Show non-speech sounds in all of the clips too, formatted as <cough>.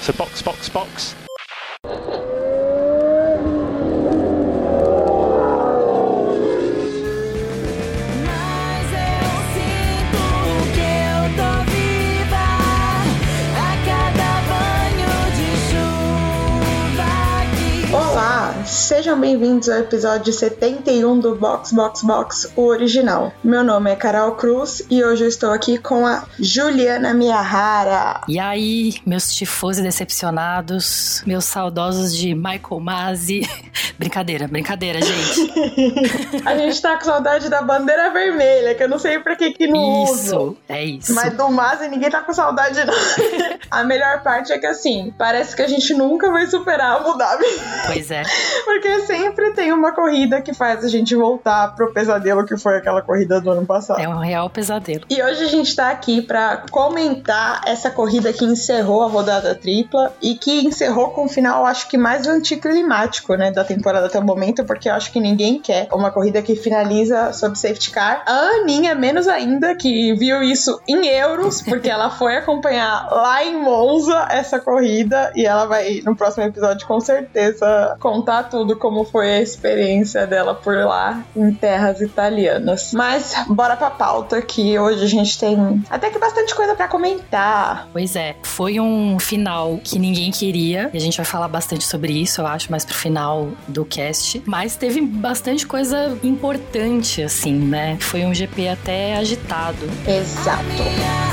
So box, box, box. Bem-vindos ao episódio 71 do Box Box Box, o original. Meu nome é Carol Cruz e hoje eu estou aqui com a Juliana Miyahara. E aí, meus tifos decepcionados, meus saudosos de Michael Masi. <laughs> brincadeira, brincadeira, gente. <laughs> A gente tá com saudade da bandeira vermelha, que eu não sei pra que que não. Isso, é isso. Mas do Masi ninguém tá com saudade não. <laughs> A melhor parte é que assim, parece que a gente nunca vai superar Abu Dhabi. Pois é. Porque sempre tem uma corrida que faz a gente voltar pro pesadelo que foi aquela corrida do ano passado. É um real pesadelo. E hoje a gente tá aqui pra comentar essa corrida que encerrou a rodada tripla e que encerrou com um final, acho que mais anticlimático, né, da temporada até o momento, porque eu acho que ninguém quer uma corrida que finaliza sob safety car. A Aninha, menos ainda, que viu isso em euros, <laughs> porque ela foi acompanhar lá em Monza essa corrida e ela vai, no próximo episódio, com certeza, contar tudo como foi a experiência dela por lá em terras italianas. Mas bora pra pauta que hoje a gente tem até que bastante coisa pra comentar. Pois é, foi um final que ninguém queria. E a gente vai falar bastante sobre isso, eu acho, mais pro final do cast. Mas teve bastante coisa importante, assim, né? Foi um GP até agitado. Exato.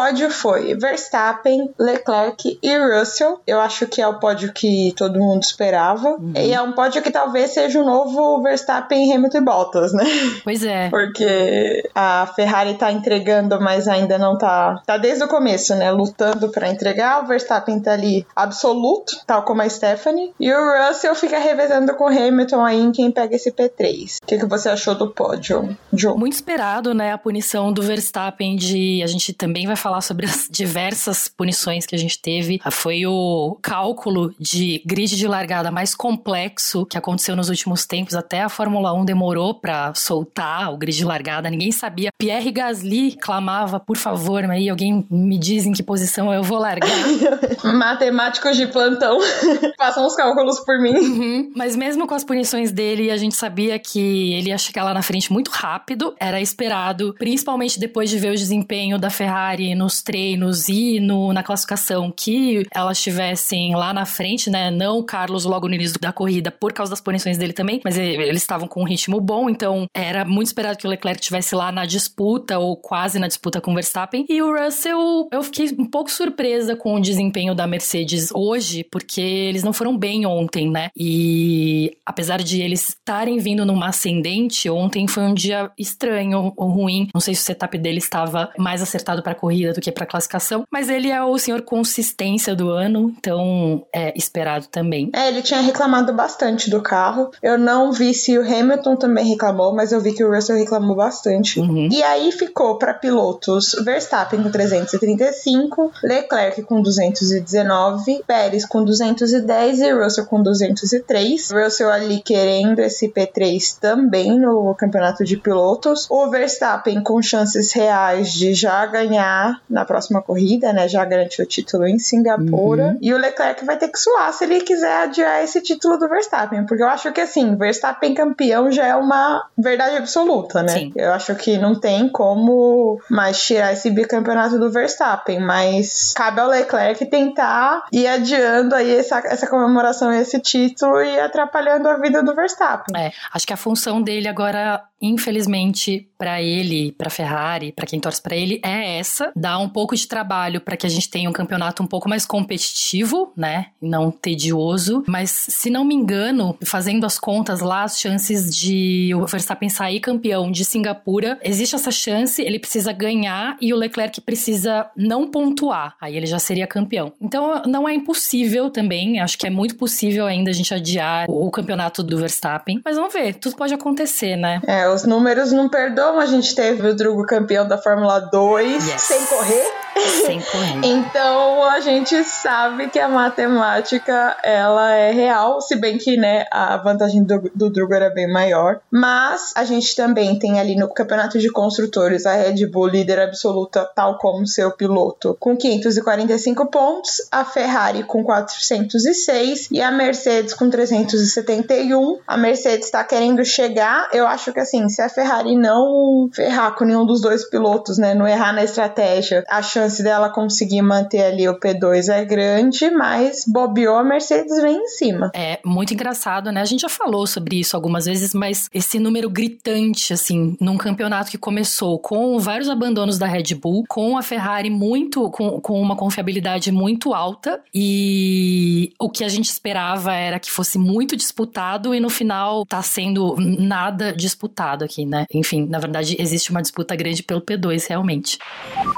Pódio foi Verstappen, Leclerc e Russell. Eu acho que é o pódio que todo mundo esperava. E é um pódio que talvez seja o novo Verstappen, Hamilton e Bottas, né? Pois é. Porque a Ferrari tá entregando, mas ainda não tá. Tá desde o começo, né? Lutando pra entregar. O Verstappen tá ali absoluto, tal como a Stephanie. E o Russell fica revezando com o Hamilton aí em quem pega esse P3. O que, que você achou do pódio, Joe? Muito esperado, né? A punição do Verstappen de. A gente também vai falar sobre as diversas punições que a gente teve. Foi o cálculo de grid de largada mais complexo que aconteceu nos últimos tempos. Até a Fórmula 1 demorou pra soltar o grid de largada. Ninguém sabia. Pierre Gasly clamava, por favor, aí alguém me diz em que posição eu vou largar. <laughs> Matemáticos de plantão, <laughs> façam os cálculos por mim. Uhum. Mas mesmo com as punições dele, a gente sabia que ele ia chegar lá na frente muito rápido. Era esperado, principalmente depois de ver o desempenho da Ferrari nos treinos e no, na classificação, que elas estivessem lá na frente, né? Não o Carlos logo no início da corrida, por causa das punições dele também, mas e- eles estavam com um ritmo bom, então era muito esperado que o Leclerc estivesse lá na disputa ou quase na disputa com o Verstappen. E o Russell, eu fiquei um pouco surpresa com o desempenho da Mercedes hoje, porque eles não foram bem ontem, né? E apesar de eles estarem vindo numa ascendente, ontem foi um dia estranho ou ruim. Não sei se o setup dele estava mais acertado para corrida do que para classificação, mas ele é o senhor consistência do ano, então é esperado também. É, ele tinha reclamado bastante do carro. Eu não vi se o Hamilton também reclamou, mas eu vi que o Russell reclamou bastante. Uhum. E aí ficou para pilotos Verstappen com 335, Leclerc com 219, Pérez com 210 e Russell com 203. Russell ali querendo esse P3 também no campeonato de pilotos. O Verstappen com chances reais de já ganhar na próxima corrida, né? Já garantiu o título em Singapura. E o Leclerc vai ter que suar se ele quiser adiar esse título do Verstappen, porque eu acho que assim, Verstappen campeão já é uma verdade absoluta, né? Sim. Eu acho que não tem como mais tirar esse bicampeonato do Verstappen, mas cabe ao Leclerc tentar ir adiando aí essa, essa comemoração, esse título e atrapalhando a vida do Verstappen. É, acho que a função dele agora, infelizmente, pra ele, pra Ferrari, pra quem torce pra ele, é essa: dar um pouco de trabalho pra que a gente tenha um campeonato um pouco mais competitivo, né? Não tedioso. Mas, se não me engano, fazendo as contas lá, as chances de o Verstappen sair campeão de Singapura, existe essa chance, ele precisa ganhar e o Leclerc precisa não pontuar. Aí ele já seria campeão. Então, não é impossível também, acho que é muito possível ainda a gente adiar o campeonato do Verstappen. Mas vamos ver, tudo pode acontecer, né? É, os números não perdoam. A gente teve o Drugo campeão da Fórmula 2 Yes. sem correr. <laughs> Então a gente sabe que a matemática ela é real, se bem que né, a vantagem do, do Drugo era bem maior. Mas a gente também tem ali no campeonato de construtores a Red Bull líder absoluta, tal como seu piloto, com 545 pontos, a Ferrari com 406 e a Mercedes com 371. A Mercedes está querendo chegar. Eu acho que assim, se a Ferrari não ferrar com nenhum dos dois pilotos, né, não errar na estratégia, a chance dela conseguir manter ali o P2 é grande, mas bobeou a Mercedes vem em cima. É muito engraçado, né? A gente já falou sobre isso algumas vezes, mas esse número gritante, assim, num campeonato que começou com vários abandonos da Red Bull, com a Ferrari muito, com, com uma confiabilidade muito alta, e o que a gente esperava era que fosse muito disputado, e no final tá sendo nada disputado aqui, né? Enfim, na verdade, existe uma disputa grande pelo P2, realmente.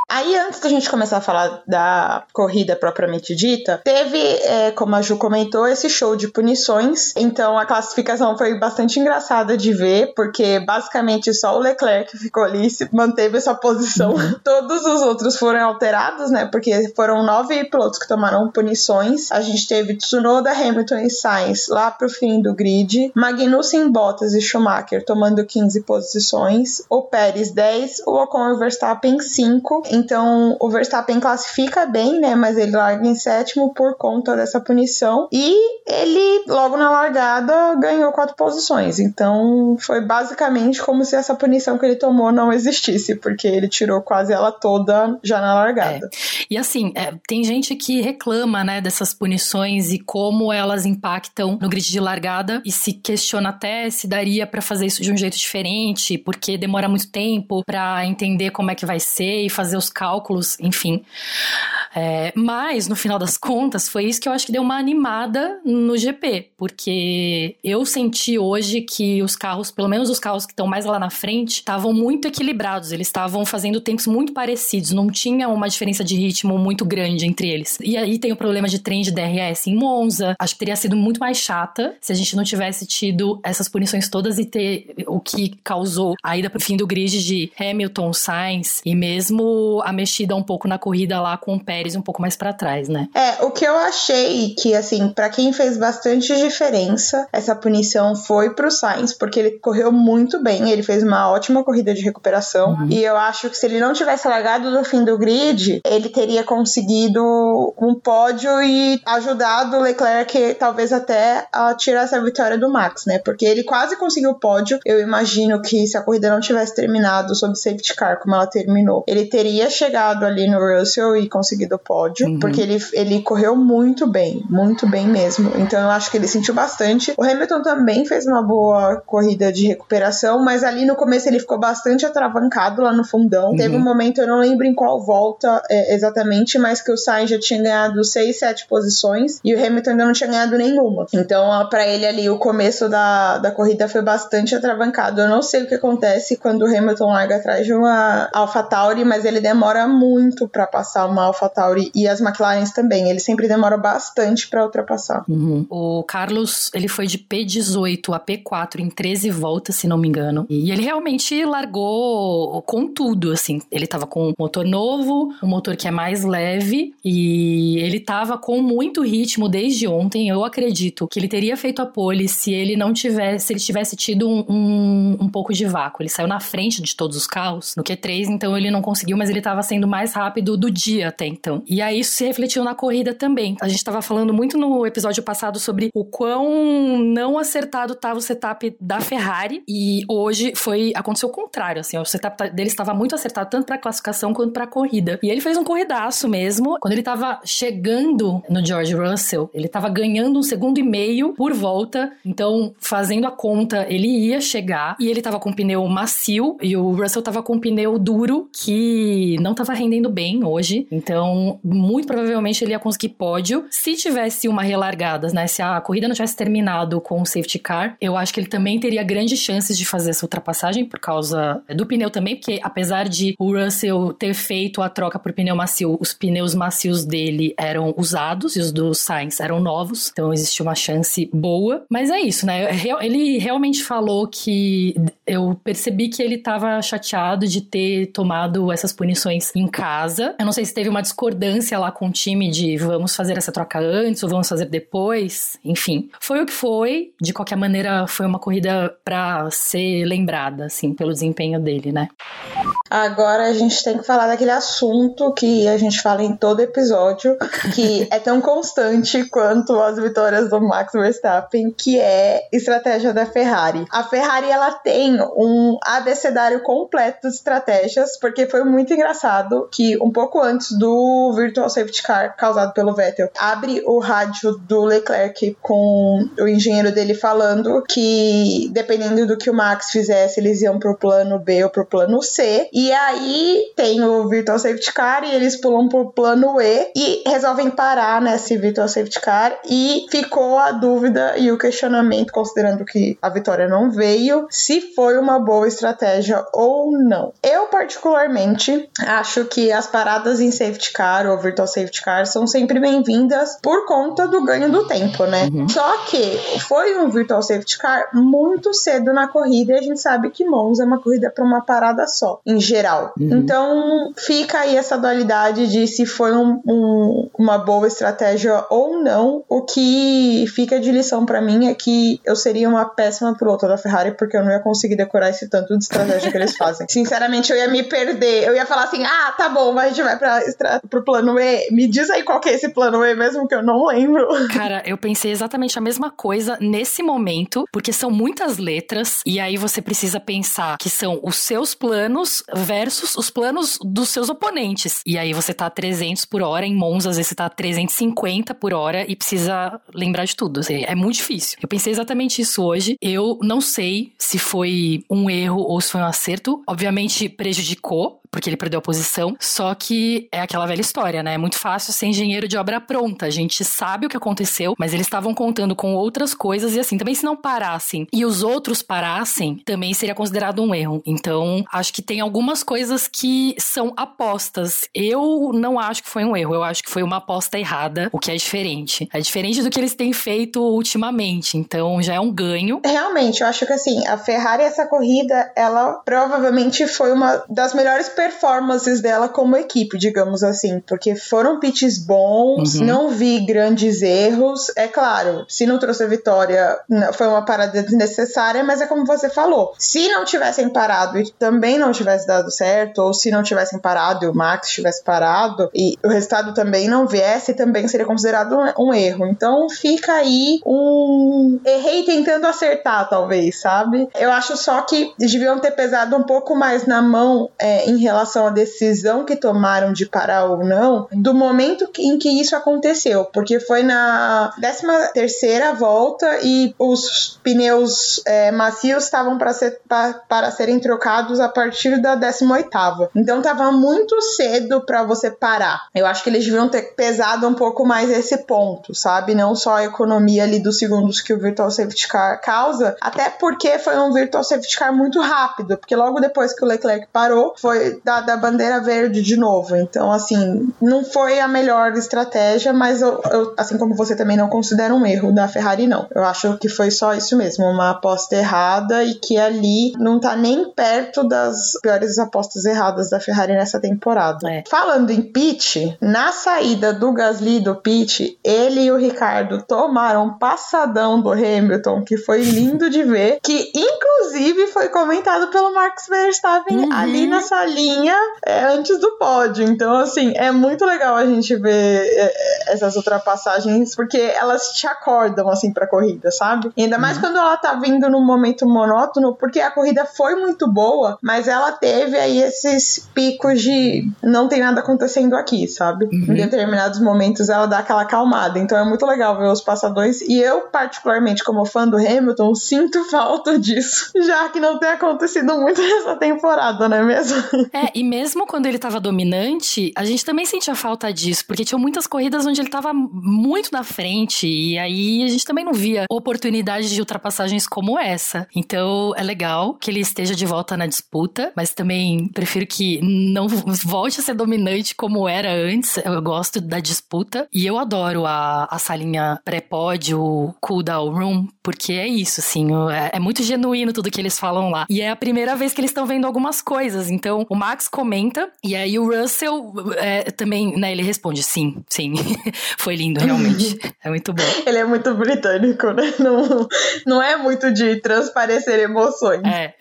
Aí, antes da gente começar a falar da corrida propriamente dita, teve, é, como a Ju comentou, esse show de punições. Então, a classificação foi bastante engraçada de ver, porque basicamente só o Leclerc ficou ali e manteve essa posição. <laughs> Todos os outros foram alterados, né? Porque foram nove pilotos que tomaram punições. A gente teve Tsunoda, Hamilton e Sainz lá pro fim do grid. Magnussen, Bottas e Schumacher tomando 15 posições. O Pérez 10, o Ocon e o Verstappen 5. Então, o Verstappen classifica bem, né? Mas ele larga em sétimo por conta dessa punição. E ele, logo na largada, ganhou quatro posições. Então, foi basicamente como se essa punição que ele tomou não existisse, porque ele tirou quase ela toda já na largada. E assim, é, tem gente que reclama, né, dessas punições e como elas impactam no grid de largada e se questiona até se daria pra fazer isso de um jeito diferente, porque demora muito tempo pra entender como é que vai ser e fazer os cálculos, enfim. É, mas, no final das contas, foi isso que eu acho que deu uma animada no GP, porque eu senti hoje que os carros, pelo menos os carros que estão mais lá na frente, estavam muito equilibrados, eles estavam fazendo tempos muito parecidos, não tinha uma diferença de ritmo muito grande entre eles. E aí tem o problema de trem de DRS em Monza, acho que teria sido muito mais chata se a gente não tivesse tido essas punições todas e ter o que causou a ida pro fim do grid de Hamilton, Sainz e mesmo a mexida um pouco na corrida lá com o Pérez um pouco mais pra trás, né? É, o que eu achei que, assim, pra quem fez bastante diferença, essa punição foi pro Sainz, porque ele correu muito bem, ele fez uma ótima corrida de recuperação, e eu acho que se ele não tivesse largado no fim do grid, ele teria conseguido um pódio e ajudado o Leclerc, talvez até a tirar essa vitória do Max, né? Porque ele quase conseguiu o pódio. Eu imagino que se a corrida não tivesse terminado sob safety car, como ela terminou, ele teria chegado ali no Russell e conseguido o pódio, Uhum. porque ele, ele correu muito bem, muito bem mesmo. Então eu acho que ele sentiu bastante. O Hamilton também fez uma boa corrida de recuperação, mas ali no começo ele ficou bastante atravancado lá no fundão. Teve um momento, eu não lembro em qual volta é, exatamente, mas que o Sainz já tinha ganhado 6, 7 posições e o Hamilton ainda não tinha ganhado nenhuma. Então, ó, pra ele ali, o começo da, da corrida foi bastante atravancado. Eu não sei o que acontece quando o Hamilton larga atrás de uma AlphaTauri, mas ele demora muito pra passar uma AlphaTauri e as McLarens também. Ele sempre demora bastante pra ultrapassar. O Carlos, ele foi de P18 a P4 em 13 voltas, se não me engano. E ele realmente largou com tudo, assim. Ele tava com um motor novo, um motor que é mais leve, e ele tava com muito ritmo desde ontem. Eu acredito que ele teria feito a pole se ele não tivesse, se ele tivesse tido um, um, um pouco de vácuo. Ele saiu na frente de todos os carros no Q3, então ele não conseguiu, mas ele tava sendo mais rápido do dia até então. E aí isso se refletiu na corrida também. A gente tava falando muito no episódio passado sobre o quão não acertado tava o setup da Ferrari e hoje foi aconteceu o contrário, assim, o setup dele estava muito acertado tanto pra classificação quanto pra corrida. E ele fez um corridaço mesmo. Quando ele tava chegando no George Russell, ele tava ganhando um segundo e meio por volta, então fazendo a conta, ele ia chegar e ele tava com pneu macio e o Russell tava com pneu duro que não tava rendendo bem hoje. Então, muito provavelmente ele ia conseguir pódio. Se tivesse uma relargada, né? Se a corrida não tivesse terminado com o safety car, eu acho que ele também teria grandes chances de fazer essa ultrapassagem por causa do pneu também, porque apesar de o Russell ter feito a troca por pneu macio, os pneus macios dele eram usados e os do Sainz eram novos, então existia uma chance boa. Mas é isso, né? Ele realmente falou que eu percebi que ele estava chateado de ter tomado essas punições em casa. Eu não sei se teve uma discordância lá com o time de vamos fazer essa troca antes ou vamos fazer depois. Enfim, foi o que foi. De qualquer maneira, foi uma corrida para ser lembrada, assim, pelo desempenho dele, né? Agora a gente tem que falar daquele assunto que a gente fala em todo episódio, que é tão constante quanto as vitórias do Max Verstappen, que é estratégia da Ferrari. A Ferrari ela tem um abecedário completo de estratégias, porque foi muito engraçado que um pouco antes do Virtual Safety Car causado pelo Vettel, abre o rádio do Leclerc com o engenheiro dele falando que dependendo do que o Max fizesse, eles iam pro plano B ou pro plano C. E aí tem o Virtual Safety Car e eles pulam pro plano E e resolvem parar nesse Virtual Safety Car e ficou a dúvida e o questionamento, considerando que a vitória não veio, se foi uma boa estratégia ou não. Eu, particularmente, acho que as paradas em Safety Car ou Virtual Safety Car são sempre bem-vindas por conta do ganho do tempo, né? Uhum. Só que foi um Virtual Safety Car muito cedo na corrida e a gente sabe que Monza é uma corrida para uma parada só, em geral. Uhum. Então fica aí essa dualidade de se foi um- um- uma boa estratégia ou não. O que fica de lição para mim é que eu seria uma péssima pilota da Ferrari porque eu não ia conseguir decorar esse tanto de estratégia que eles fazem. <laughs> Sinceramente, eu ia me perder. Eu ia falar assim: ah, tá bom, mas a gente vai pra, pro plano E. Me diz aí qual que é esse plano E mesmo que eu não lembro. Cara, eu pensei exatamente a mesma coisa nesse momento, porque são muitas letras, e aí você precisa pensar que são os seus planos versus os planos dos seus oponentes. E aí você tá a 300 por hora, em Monza, às vezes você tá a 350 por hora e precisa lembrar de tudo. Assim, É muito difícil. Eu pensei exatamente isso hoje. Eu não sei se foi um erro ou se foi um acerto. Obviamente prejudicou, porque ele perdeu a posição. Só que é aquela velha história, né? É muito fácil ser engenheiro de obra pronta. A gente sabe o que aconteceu, mas eles estavam contando com outras coisas e assim, também se não parassem e os outros parassem, também seria considerado um erro. Então, acho que tem algumas coisas que são apostas. Eu não acho que foi um erro, eu acho que foi uma aposta errada, o que é diferente. É diferente do que eles têm feito ultimamente. Então, já é um ganho. Realmente, eu acho que assim, a Ferrari, essa corrida, ela provavelmente foi uma das melhores performances dela como equipe, digamos assim, porque foram pitches bons, Uhum. não vi grandes erros. É claro, se não trouxe a vitória, foi uma parada desnecessária, mas é como você falou. Se não tivessem parado e também não tivesse dado certo, ou se não tivessem parado e o Max tivesse parado e o resultado também não viesse, também seria considerado um, um erro. Então fica aí um. Errei tentando acertar, talvez, sabe? Eu acho só que deviam ter pesado um pouco mais na mão é, em relação à decisão que tomaram de parar ou não, do momento em que isso aconteceu, porque foi na 13 terceira volta e os pneus é, macios estavam para ser, pa- para serem trocados a partir da 18ª. Então tava muito cedo para você parar. Eu acho que eles deviam ter pesado um pouco mais esse ponto, sabe? Não só a economia ali dos segundos que o Virtual Safety Car causa, até porque foi um Virtual Safety Car muito rápido, porque logo depois que o Leclerc parou, foi dada a bandeira verde de novo. Então, assim, não foi a melhor estratégia, mas eu, eu, assim como você também não considera um erro da Ferrari, não. Eu acho que foi só isso mesmo, uma aposta errada e que ali não tá nem perto das piores apostas erradas da Ferrari nessa temporada. É. Falando em pit, na saída do Gasly do pit, ele e o Ricardo tomaram um passadão do Hamilton, que foi lindo de ver, que inclusive foi comentado pelo Max Verstappen Uhum. ali na salinha é, antes do pódio. Então, assim, é muito legal a gente ver é, essas ultrapassagens, porque elas te acordam, assim, pra corrida, sabe? E ainda mais quando ela tá vindo num momento monótono, porque a corrida foi muito boa, mas ela teve aí esses picos de não tem nada acontecendo aqui, sabe? Em determinados momentos ela dá aquela acalmada. Então é muito legal ver os passadões. E eu, particularmente, como fã do Hamilton, sinto falta disso. <laughs> Já que não tem acontecido muito <laughs> nessa temporada, não é mesmo? É, e mesmo quando ele tava dominante, a gente também sentia falta disso, porque tinha muitas corridas onde ele tava muito na frente, e aí a gente também não via oportunidade de ultrapassagens como essa. Então é legal que ele esteja de volta na disputa, mas também prefiro que não volte a ser dominante como era antes. Eu gosto da disputa e eu adoro a, a salinha pré-pódio, cool-down room, porque é isso, assim, é, é muito genuíno tudo que eles falam lá. E é a primeira vez que eles estão vendo algumas coisas. Então o Max comenta e aí o Russell é, também, né, ele responde sim, sim. <laughs> Foi lindo, realmente. é muito bom. Ele é muito britânico, né? Não, não é muito de transparecer emoções. É.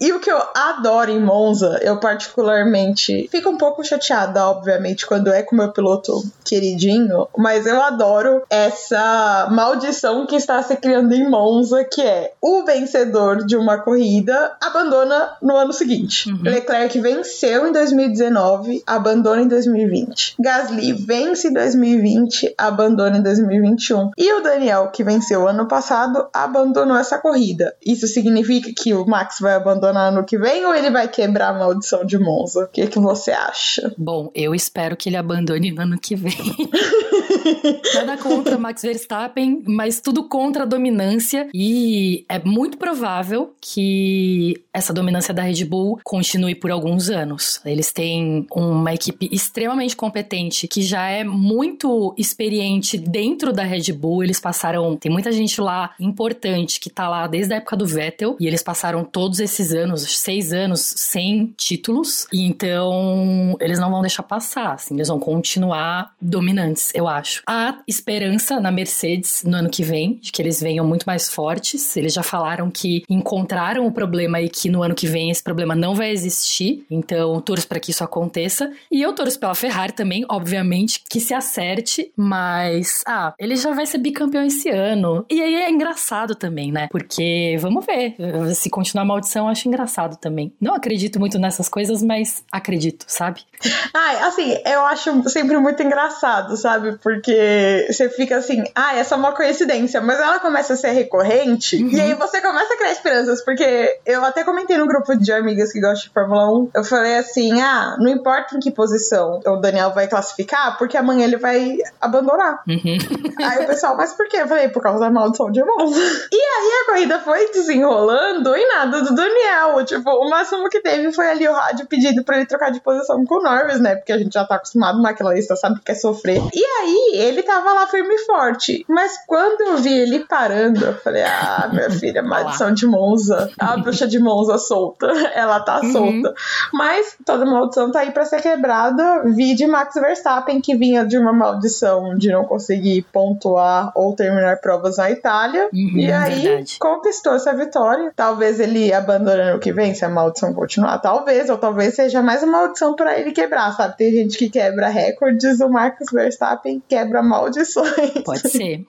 E o que eu adoro em Monza, eu particularmente fico um pouco chateada, obviamente, quando é com o meu piloto queridinho, mas eu adoro essa maldição que está se criando em Monza, que é o vencedor de uma corrida abandona no ano seguinte. Leclerc venceu em 2019, abandona em 2020. Gasly vence em 2020, abandona em 2021. E o Daniel, que venceu ano passado, abandonou essa corrida. Isso significa que o Max vai abandonar ano que vem ou ele vai quebrar a maldição de Monza? O que, que você acha? Bom, eu espero que ele abandone no ano que vem. <laughs> Nada contra Max Verstappen, mas tudo contra a dominância. E é muito provável que essa dominância da Red Bull continue por alguns anos. Eles têm uma equipe extremamente competente que já é muito experiente dentro da Red Bull. Eles passaram. Tem muita gente lá importante que tá lá desde a época do Vettel. E eles passaram todos esses anos, seis anos, sem títulos. E então eles não vão deixar passar. Assim, eles vão continuar dominantes, eu acho. Há esperança na Mercedes no ano que vem, de que eles venham muito mais fortes. Eles já falaram que encontraram o problema e que no ano que vem esse problema não vai existir. Então, torço para que isso aconteça. E eu torço pela Ferrari também, obviamente, que se acerte, mas ah, ele já vai ser bicampeão esse ano. E aí é engraçado também, né? Porque vamos ver, se continuar a maldição, eu acho engraçado também. Não acredito muito nessas coisas, mas acredito, sabe? <laughs> Ai, assim, eu acho sempre muito engraçado, sabe? Porque você fica assim, ah, essa é uma coincidência, mas ela começa a ser recorrente, e aí você começa a criar esperanças, porque eu até comentei no grupo de amigas que gostam de Fórmula 1, eu falei assim, ah, não importa em que posição o Daniel vai classificar, porque amanhã ele vai abandonar. Uhum. <laughs> Aí o pessoal, mas por quê? Eu falei, por causa da maldição de Monza. <laughs> E aí a corrida foi desenrolando e nada do Daniel. Tipo, o máximo que teve foi ali o rádio pedindo pra ele trocar de posição com o Norris, né? Porque a gente já tá acostumado naquela lista, sabe que quer sofrer. E aí ele tava lá firme e forte. Mas quando eu vi ele parando, eu falei, ah, minha filha, <laughs> maldição de Monza. A bruxa de Monza solta. Ela tá Uhum. solta. Mas toda maldição tá aí pra ser quebrada. Vi de Max Verstappen, que vinha de uma maldição de não conseguir pontuar ou terminar provas na Itália. Uhum, e aí verdade. conquistou essa vitória. Talvez ele abandone o que vem, se a maldição continuar. Talvez, ou talvez seja mais uma maldição pra ele quebrar, sabe? Tem gente que quebra recordes, o Max Verstappen quebra maldições. Pode ser.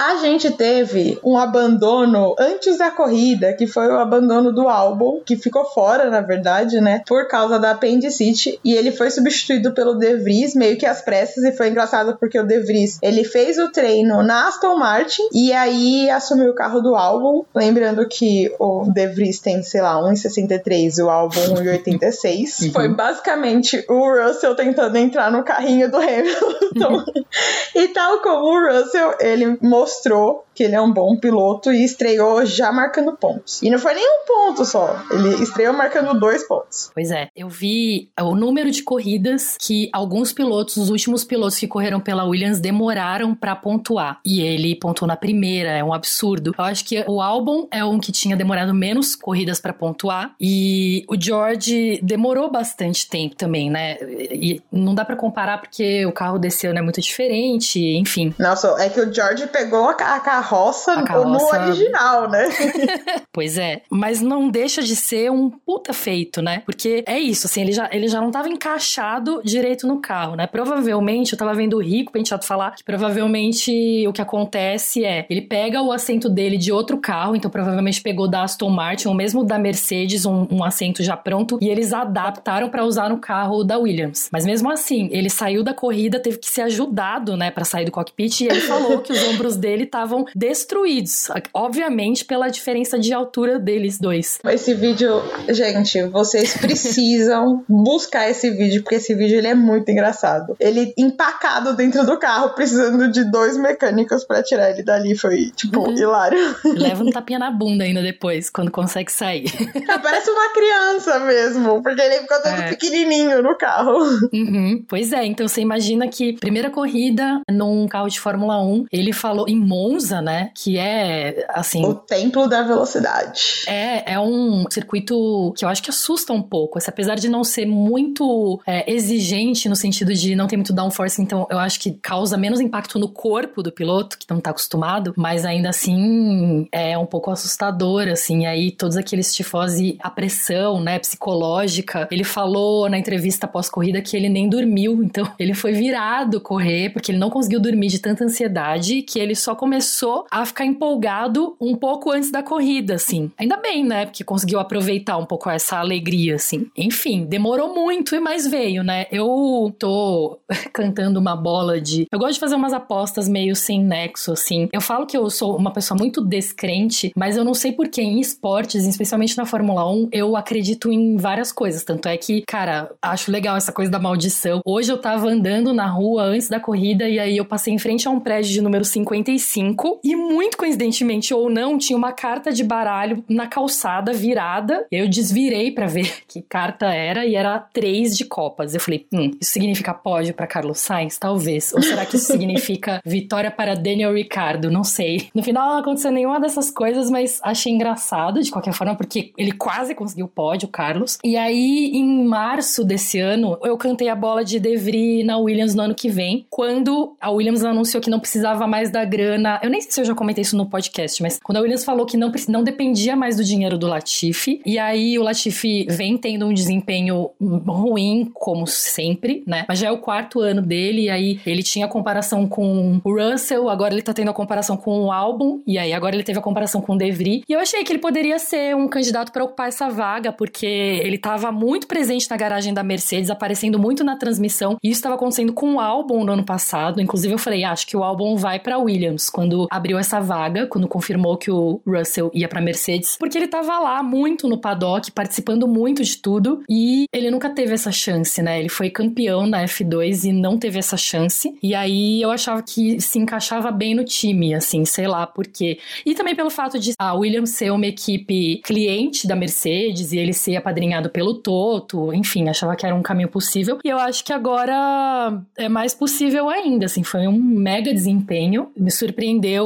A gente teve um abandono antes da corrida, que foi o abandono do álbum, que ficou fora, na verdade, né? Por causa da apendicite. E ele foi substituído pelo De Vries, meio que às pressas. E foi engraçado porque o De Vries, ele fez o treino na Aston Martin e aí assumiu o carro do álbum. Lembrando que o De Vries tem, sei lá, 1,63 e o álbum 1,86. Foi basicamente o Russell tentando entrar no carrinho do Hamilton. <laughs> <laughs> e tal como o Russell, ele mostrou que ele é um bom piloto e estreou já marcando pontos. E não foi nem um ponto só, ele estreou marcando dois pontos. Pois é, eu vi o número de corridas que alguns pilotos, os últimos pilotos que correram pela Williams, demoraram pra pontuar. E ele pontuou na primeira, é um absurdo. Eu acho que o álbum é um que tinha demorado menos corridas pra pontuar. E o George demorou bastante tempo também, né? E não dá pra comparar porque o carro desse ano é muito diferente, enfim. Nossa, é que o George pegou a, a carroça, carroça- no original, né? <laughs> Pois é, mas não deixa de ser um puta feito, né? Porque é isso, assim, ele já, ele já não tava encaixado direito no carro, né? Provavelmente, eu tava vendo o Rico Penteado falar que provavelmente o que acontece é, ele pega o assento dele de outro carro, então provavelmente pegou da Aston Martin ou mesmo da Mercedes um, um assento já pronto e eles adaptaram pra usar no carro da Williams. Mas mesmo assim, ele saiu da corrida, teve que ser ajudado, né, Pra sair do cockpit e ele falou que os ombros dele estavam destruídos, obviamente pela diferença de altura deles dois. Esse vídeo, gente, vocês <laughs> precisam buscar esse vídeo, porque esse vídeo ele é muito engraçado. Ele empacado dentro do carro, precisando de dois mecânicos pra tirar ele dali, foi, tipo, Uhum. hilário. <laughs> Leva um tapinha na bunda ainda depois, quando consegue sair. <laughs> Parece uma criança mesmo, porque ele ficou todo É. pequenininho no carro. Uhum. Pois é, então você imagina que primeira corrida num carro de Fórmula 1, ele falou em Monza, né? Que é assim. O templo da velocidade. É, é um circuito que eu acho que assusta um pouco. Assim, apesar de não ser muito é, exigente no sentido de não ter muito downforce, então eu acho que causa menos impacto no corpo do piloto, que não tá acostumado, mas ainda assim é um pouco assustador, assim. E aí todos aqueles tifose, a pressão, né, psicológica. Ele falou na entrevista pós-corrida que ele nem dormiu, <laughs> então ele foi virado correr, porque ele não conseguiu dormir de tanta ansiedade, que ele só começou a ficar empolgado um pouco antes da corrida, assim. Ainda bem, né? Porque conseguiu aproveitar um pouco essa alegria, assim. Enfim, demorou muito, mas veio, né? Eu tô <laughs> cantando uma bola de. Eu gosto de fazer umas apostas meio sem nexo, assim. Eu falo que eu sou uma pessoa muito descrente, mas eu não sei por que em esportes, especialmente na Fórmula 1, eu acredito em várias coisas. Tanto é que, cara, acho legal essa coisa da maldição. Hoje eu tava andando na rua antes da corrida e aí eu passei em frente a um prédio de número 55 e muito coincidentemente ou não, tinha uma carta de baralho na calçada virada. Eu desvirei pra ver <laughs> que carta era e era três de copas. Eu falei, hum, isso significa pódio pra Carlos Sainz? Talvez. Ou será que isso significa <laughs> vitória para Daniel Ricciardo? Não sei. No final não aconteceu nenhuma dessas coisas, mas achei engraçado de qualquer forma, porque ele quase conseguiu o pódio, Carlos. E aí, em março desse ano, eu cantei a bola de De Vries na Williams no ano que vem, quando a Williams anunciou que não precisava mais da grana. Eu nem se eu já comentei isso no podcast, mas quando a Williams falou que não, não dependia mais do dinheiro do Latifi, e aí o Latifi vem tendo um desempenho ruim, como sempre, né? Mas já é o quarto ano dele, e aí ele tinha a comparação com o Russell, agora ele tá tendo a comparação com o álbum, e aí agora ele teve a comparação com o De Vries. E eu achei que ele poderia ser um candidato para ocupar essa vaga, porque ele tava muito presente na garagem da Mercedes, aparecendo muito na transmissão. E isso estava acontecendo com o álbum no ano passado. Inclusive, eu falei, "Ah, acho que o álbum vai para Williams quando abriu essa vaga, quando confirmou que o Russell ia para Mercedes, porque ele tava lá muito no paddock, participando muito de tudo, e ele nunca teve essa chance, né? Ele foi campeão na F2 e não teve essa chance. E aí eu achava que se encaixava bem no time, assim, sei lá por quê. E também pelo fato de a Williams ser uma equipe cliente da Mercedes e ele ser apadrinhado pelo Toto, enfim, achava que era um caminho possível. E eu acho que agora é mais possível ainda, assim, foi um mega desempenho, me surpreendeu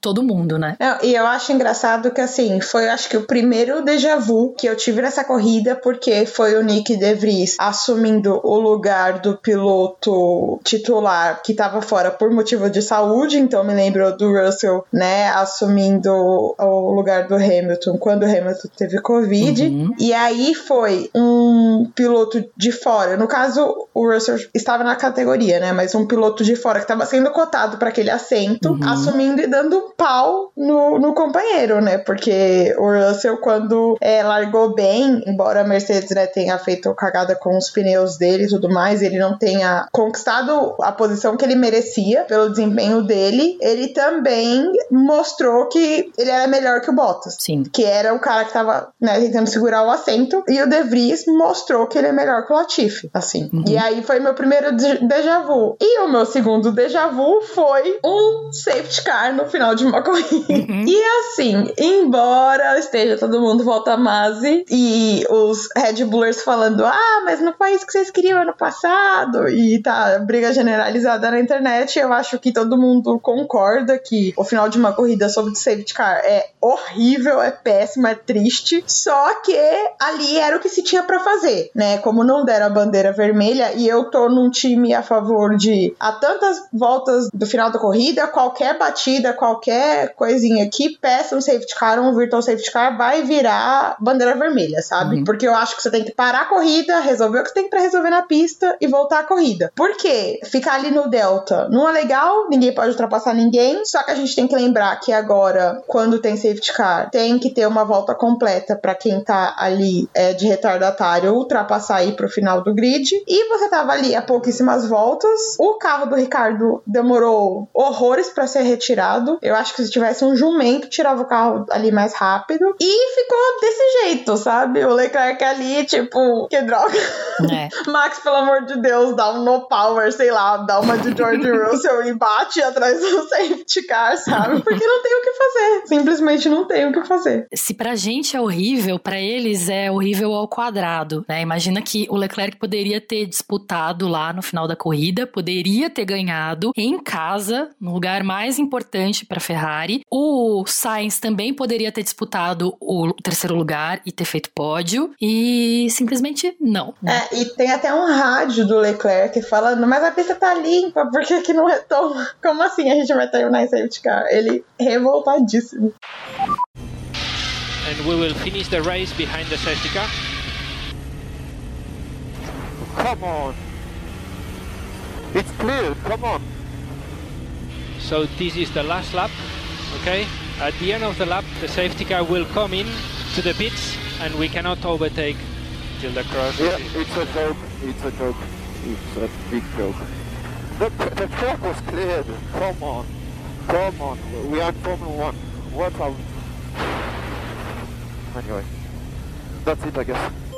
todo mundo, né? Não, e eu acho engraçado que, assim, foi acho que o primeiro déjà vu que eu tive nessa corrida, porque foi o Nick De Vries assumindo o lugar do piloto titular que estava fora por motivo de saúde, então me lembro do Russell, né, assumindo o lugar do Hamilton quando o Hamilton teve Covid. Uhum. E aí foi um piloto de fora, no caso, o Russell estava na categoria, né, mas um piloto de fora que estava sendo cotado para aquele assento, Uhum. Assumindo e dando um pau no, no companheiro, né? Porque o Russell, quando é, largou bem, embora a Mercedes né, tenha feito cagada com os pneus dele e tudo mais, ele não tenha conquistado a posição que ele merecia pelo desempenho dele, ele também mostrou que ele era melhor que o Bottas. Sim. Que era o cara que tava né, tentando segurar o assento, e o De Vries mostrou que ele é melhor que o Latifi, assim. Uhum. E aí foi meu primeiro déjà vu. E o meu segundo déjà vu foi um safety car no final de uma corrida. Uhum. E assim, embora esteja todo mundo volta a Masi e os Red Bullers falando, ah, mas não foi isso que vocês queriam ano passado, e tá briga generalizada na internet, eu acho que todo mundo concorda que o final de uma corrida sobre safety car é horrível, é péssimo, é triste, só que ali era o que se tinha pra fazer, né? Como não deram a bandeira vermelha e eu tô num time a favor de a tantas voltas do final da corrida, qualquer batida, qualquer coisinha que peça um safety car, um virtual safety car, vai virar bandeira vermelha, sabe? Uhum. Porque eu acho que você tem que parar a corrida, resolver o que tem pra resolver na pista e voltar a corrida. Por quê? Ficar ali no delta não é legal, ninguém pode ultrapassar ninguém, só que a gente tem que lembrar que agora, quando tem safety car, tem que ter uma volta completa pra quem tá ali é, de retardatário ultrapassar aí pro final do grid. E você tava ali a pouquíssimas voltas. O carro do Ricardo demorou horrores pra ser retirado. Eu acho que se tivesse um jumento, tirava o carro ali mais rápido. E ficou desse jeito, sabe? O Leclerc ali, tipo, que droga. É. <laughs> Max, pelo amor de Deus, dá um no power, sei lá, dá uma de George <laughs> Russell e bate atrás do safety car, sabe? Porque não tem o que fazer. Simplesmente não tem o que fazer. Se pra gente é horrível, pra eles é horrível ao quadrado, né? Imagina que o Leclerc poderia ter disputado lá no final da corrida, poderia ter ganhado em casa, no lugar mais importante pra Ferrari. O Sainz também poderia ter disputado o terceiro lugar e ter feito pódio e simplesmente não. né? É, e tem até um rádio do Leclerc falando, mas a pista tá limpa, por que, que não retoma? <laughs> Como assim a gente vai terminar em safety car? Ele revoltadíssimo. and we will finish the race behind the safety car. Come on. It's clear, come on. So this is the last lap, okay? At the end of the lap, the safety car will come in to the pits and we cannot overtake till the cross. Yeah, it's a joke. It's a joke. It's a big joke. The, the track was cleared. Come on. Come on. We are in 1. What a... Anyway. That's it, I guess.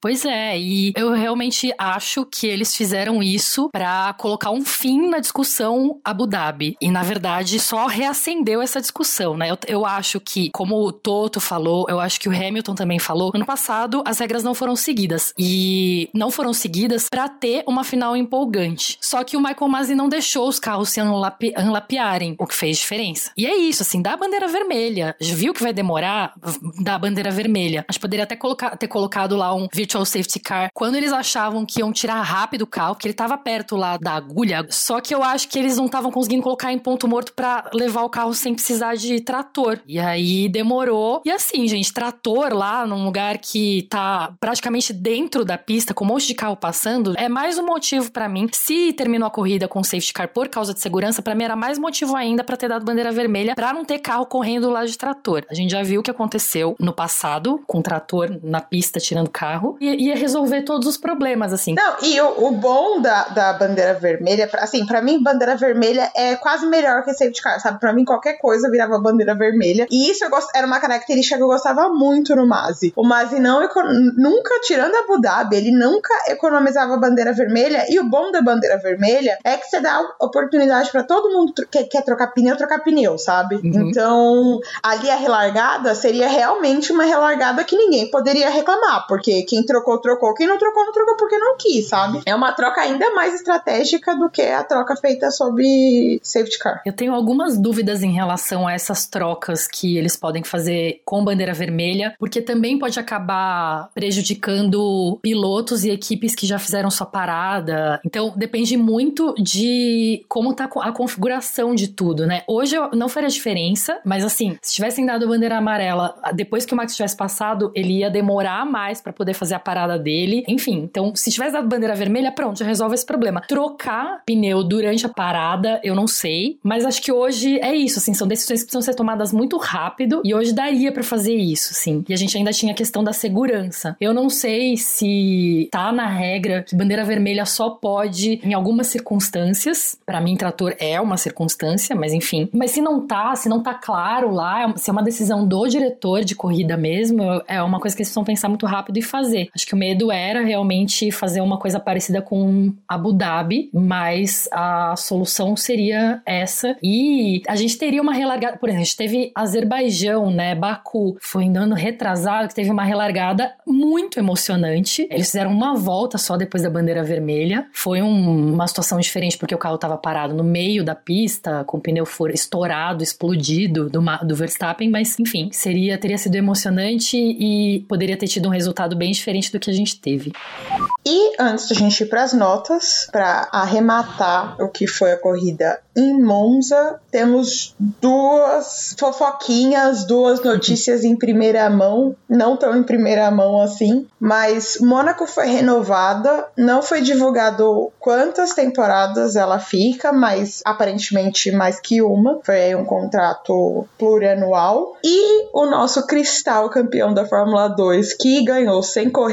Pois é, e eu realmente acho que eles fizeram isso pra colocar um fim na discussão Abu Dhabi. E na verdade só reacendeu essa discussão, né? Eu, eu acho que, como o Toto falou, eu acho que o Hamilton também falou, ano passado as regras não foram seguidas. E não foram seguidas pra ter uma final empolgante. Só que o Michael Masi não deixou os carros se anlape- anlapearem, o que fez diferença. E é isso, assim, dá a bandeira vermelha. Já viu que vai demorar? Dá a bandeira vermelha. Acho que poderia até colocar, ter colocado lá um virtual safety car quando eles achavam que iam tirar rápido o carro, porque ele tava perto lá da agulha. Só que eu acho que eles não estavam conseguindo colocar em ponto morto pra levar o carro sem precisar de trator. E aí demorou. E assim, gente, trator lá num lugar que tá praticamente dentro da pista, com um monte de carro passando, é mais um motivo pra mim. Se terminou a corrida com safety car por causa de segurança, pra mim era mais motivo ainda pra ter dado bandeira vermelha pra não ter carro correndo lá de trator. A gente já viu o que aconteceu no passado com trator na pista tirando carro e ia resolver todos os problemas assim. Não, e o, o bom da, da bandeira vermelha, assim, pra mim, bandeira vermelha é quase melhor que safety car, sabe? Pra mim, qualquer coisa virava bandeira vermelha. E isso eu gost- era uma característica que eu gostava muito no Mazi. O Mazi não eco- nunca, tirando a Abu Dhabi, ele nunca economizava bandeira vermelha. E o bom da bandeira vermelha é que você dá oportunidade pra todo mundo que quer trocar pneu, trocar pneu, sabe? Uhum. Então, ali a relargada seria realmente uma relargada que ninguém poderia reclamar, porque quem trocou, trocou, quem não trocou, não trocou porque não quis, sabe? É uma troca ainda mais estratégica do que a troca feita sob safety car. Eu tenho algumas dúvidas em relação a essas trocas que eles podem fazer com bandeira vermelha, porque também pode acabar prejudicando pilotos e equipes que já fizeram sua parada. Então depende muito de como tá a configuração de tudo, né? Hoje não faria diferença, mas assim, se tivessem dado bandeira amarela depois que o Max tivesse passado, ele ia demorar mais pra poder fazer a parada dele. Enfim, então se tivesse dado bandeira vermelha, pronto, já resolve esse problema. Trocar pneu durante a parada, eu não sei, mas acho que hoje é isso, assim, são decisões que precisam ser tomadas muito rápido e hoje daria pra fazer isso, sim. E a gente ainda tinha a questão da segurança. Eu não sei se tá na regra que bandeira vermelha só pode em algumas circunstâncias. Pra mim, trator é uma circunstância, mas enfim. Mas se não tá, se não tá claro lá, se é uma decisão do diretor de corrida mesmo, é uma coisa que eles precisam pensar muito rápido e fazer. Acho que o medo era realmente fazer uma coisa parecida com Abu Dhabi, mas a solução seria essa. E a gente teria uma relargada. Por exemplo, a gente teve Azerbaijão, né? Baku. Foi em ano retrasado que teve uma relargada muito emocionante. Eles fizeram uma volta só depois da bandeira vermelha. Foi um- uma situação diferente porque o carro estava parado no meio da pista, com o pneu fura, estourado, explodido do, do Verstappen, mas enfim, seria teria sido emocionante e poderia ter tido um resultado bem diferente do que a gente teve. E antes da gente ir para as notas, para arrematar o que foi a corrida em Monza temos duas fofoquinhas, duas notícias em primeira mão, não tão em primeira mão assim, mas Mônaco foi renovada, não foi divulgado quantas temporadas ela fica, mas aparentemente mais que uma, foi um contrato plurianual. E o nosso Cristal, campeão da Fórmula 2, que ganhou sem correr,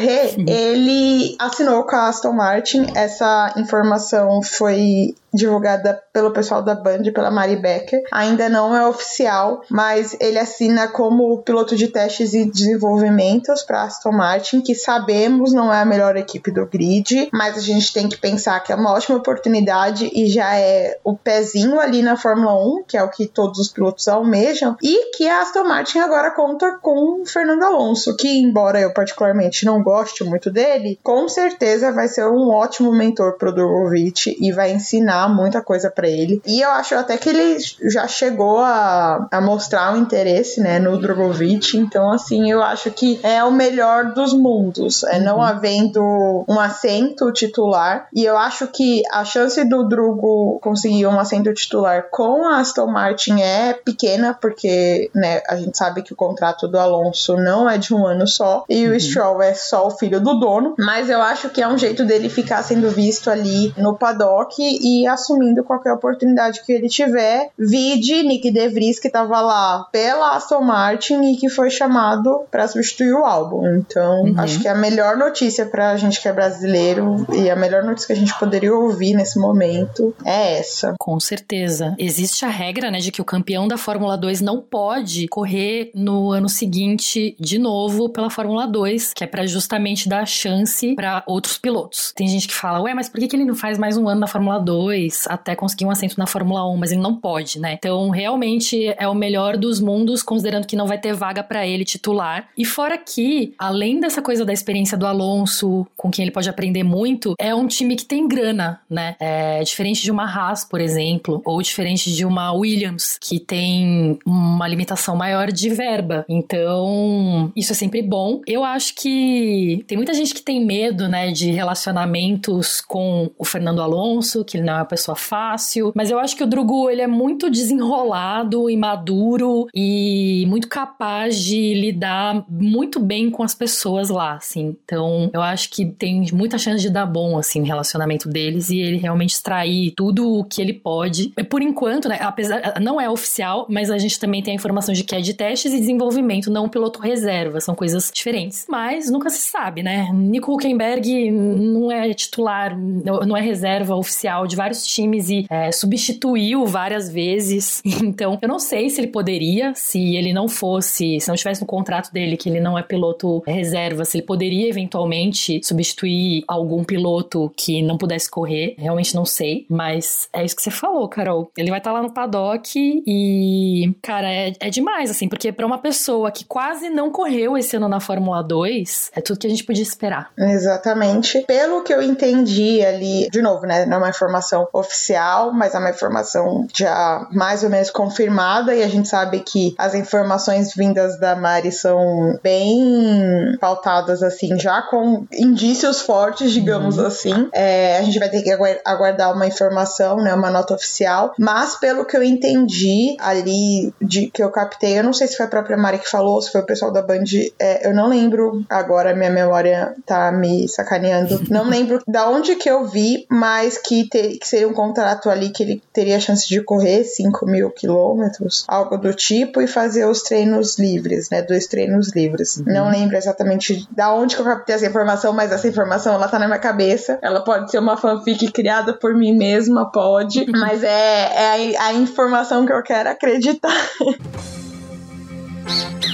ele assinou com a Aston Martin. Essa informação foi divulgada pelo pessoal da Band, pela Mari Becker. Ainda não é oficial, mas ele assina como piloto de testes e desenvolvimentos para Aston Martin, que sabemos não é a melhor equipe do grid, mas a gente tem que pensar que é uma ótima oportunidade e já é o pezinho ali na Fórmula 1, que é o que todos os pilotos almejam, e que a Aston Martin agora conta com o Fernando Alonso, que embora eu particularmente não goste muito dele, com certeza vai ser um ótimo mentor pro Drogovic e vai ensinar muita coisa para ele. E eu acho até que ele já chegou a, a mostrar um interesse, né, no Drogovic. Então, assim, eu acho que é o melhor dos mundos. É não havendo um assento titular. E eu acho que a chance do Drugo conseguir um assento titular com a Aston Martin é pequena, porque, né, a gente sabe que o contrato do Alonso não é de um ano só. E o Stroll é só o filho do dono. Mas eu acho que é um jeito dele ficar sendo visto ali no paddock e assumindo qualquer oportunidade que ele tiver. Vide Nick De Vries, que tava lá pela Aston Martin e que foi chamado para substituir o álbum. Então, acho que a melhor notícia pra gente que é brasileiro e a melhor notícia que a gente poderia ouvir nesse momento é essa. Com certeza. Existe a regra, né, de que o campeão da Fórmula 2 não pode correr no ano seguinte de novo pela Fórmula 2, que é pra justamente dar chance pra outros pilotos. Tem gente que fala, ué, mas por que, que ele não faz mais um ano na Fórmula 2 até conseguir um assento na Fórmula 1? Mas ele não pode, né? Então, realmente é o melhor dos mundos, considerando que não vai ter vaga pra ele titular. E fora que, além dessa coisa da experiência do Alonso, com quem ele pode aprender muito, é um time que tem grana, né? É diferente de uma Haas, por exemplo, ou diferente de uma Williams, que tem uma limitação maior de verba. Então, isso é sempre bom. Eu acho que tem muita gente que tem medo, né, de relacionamentos com o Fernando Alonso, que ele não é pessoa fácil, mas eu acho que o Drugo, ele é muito desenrolado e maduro e muito capaz de lidar muito bem com as pessoas lá, assim. Então, eu acho que tem muita chance de dar bom, assim, no relacionamento deles e ele realmente extrair tudo o que ele pode. Por enquanto, né, apesar, não é oficial, mas a gente também tem a informação de que é de testes e desenvolvimento, não piloto reserva, são coisas diferentes. Mas nunca se sabe, né? Nico Huckenberg não é titular, não é reserva oficial de vários times e é, substituiu várias vezes. <laughs> Então, eu não sei se ele poderia, se ele não fosse, se não tivesse no contrato dele que ele não é piloto reserva, se ele poderia eventualmente substituir algum piloto que não pudesse correr. Realmente não sei, mas é isso que você falou, Carol. Ele vai estar lá no paddock e, cara, é, é demais, assim, porque pra uma pessoa que quase não correu esse ano na Fórmula 2, é tudo que a gente podia esperar. Exatamente. Pelo que eu entendi ali, de novo, né? Não é uma informação oficial, mas é uma informação já mais ou menos confirmada, e a gente sabe que as informações vindas da Mari são bem pautadas, assim, já com indícios fortes, digamos assim. É, a gente vai ter que aguar- aguardar uma informação, né? Uma nota oficial. Mas pelo que eu entendi ali, de que eu captei, eu não sei se foi a própria Mari que falou, se foi o pessoal da Band, é, eu não lembro agora, minha memória tá me sacaneando. <laughs> Não lembro da onde que eu vi, mas que, te- que seria um contrato ali que ele teria a chance de correr 5 mil quilômetros, algo do tipo, e fazer os treinos livres, né? Dois treinos livres. Não lembro exatamente da onde que eu captei essa informação, mas essa informação ela tá na minha cabeça. Ela pode ser uma fanfic criada por mim mesma, pode, mas é, é a, a informação que eu quero acreditar. <laughs>